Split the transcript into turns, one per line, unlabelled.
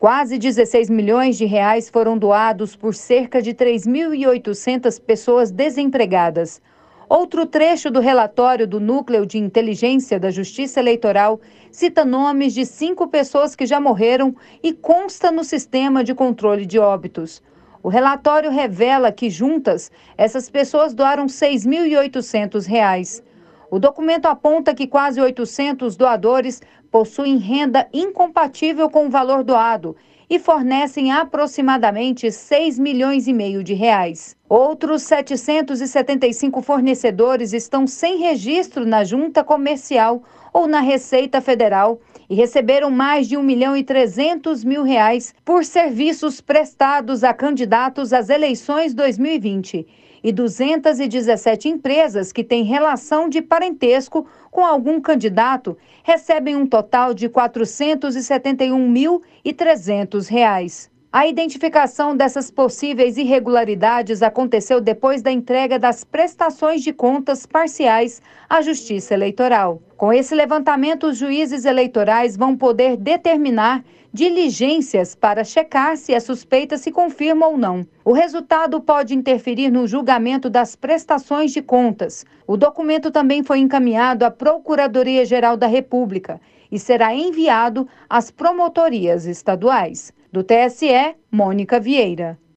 Quase 16 milhões de reais foram doados por cerca de 3.800 pessoas desempregadas. Outro trecho do relatório do Núcleo de Inteligência da Justiça Eleitoral cita nomes de cinco pessoas que já morreram e consta no sistema de controle de óbitos. O relatório revela que, juntas, essas pessoas doaram R$ 6.800. O documento aponta que quase 800 doadores possuem renda incompatível com o valor doado e fornecem aproximadamente 6 milhões e meio de reais. Outros 775 fornecedores estão sem registro na junta comercial ou na Receita Federal e receberam mais de 1 milhão e 300 mil reais por serviços prestados a candidatos às eleições 2020 e 217 empresas que têm relação de parentesco com algum candidato recebem um total de R$ 471.300. A identificação dessas possíveis irregularidades aconteceu depois da entrega das prestações de contas parciais à Justiça Eleitoral. Com esse levantamento, os juízes eleitorais vão poder determinar diligências para checar se a suspeita se confirma ou não. O resultado pode interferir no julgamento das prestações de contas. O documento também foi encaminhado à Procuradoria-Geral da República e será enviado às promotorias estaduais. Do TSE, Mônica Vieira.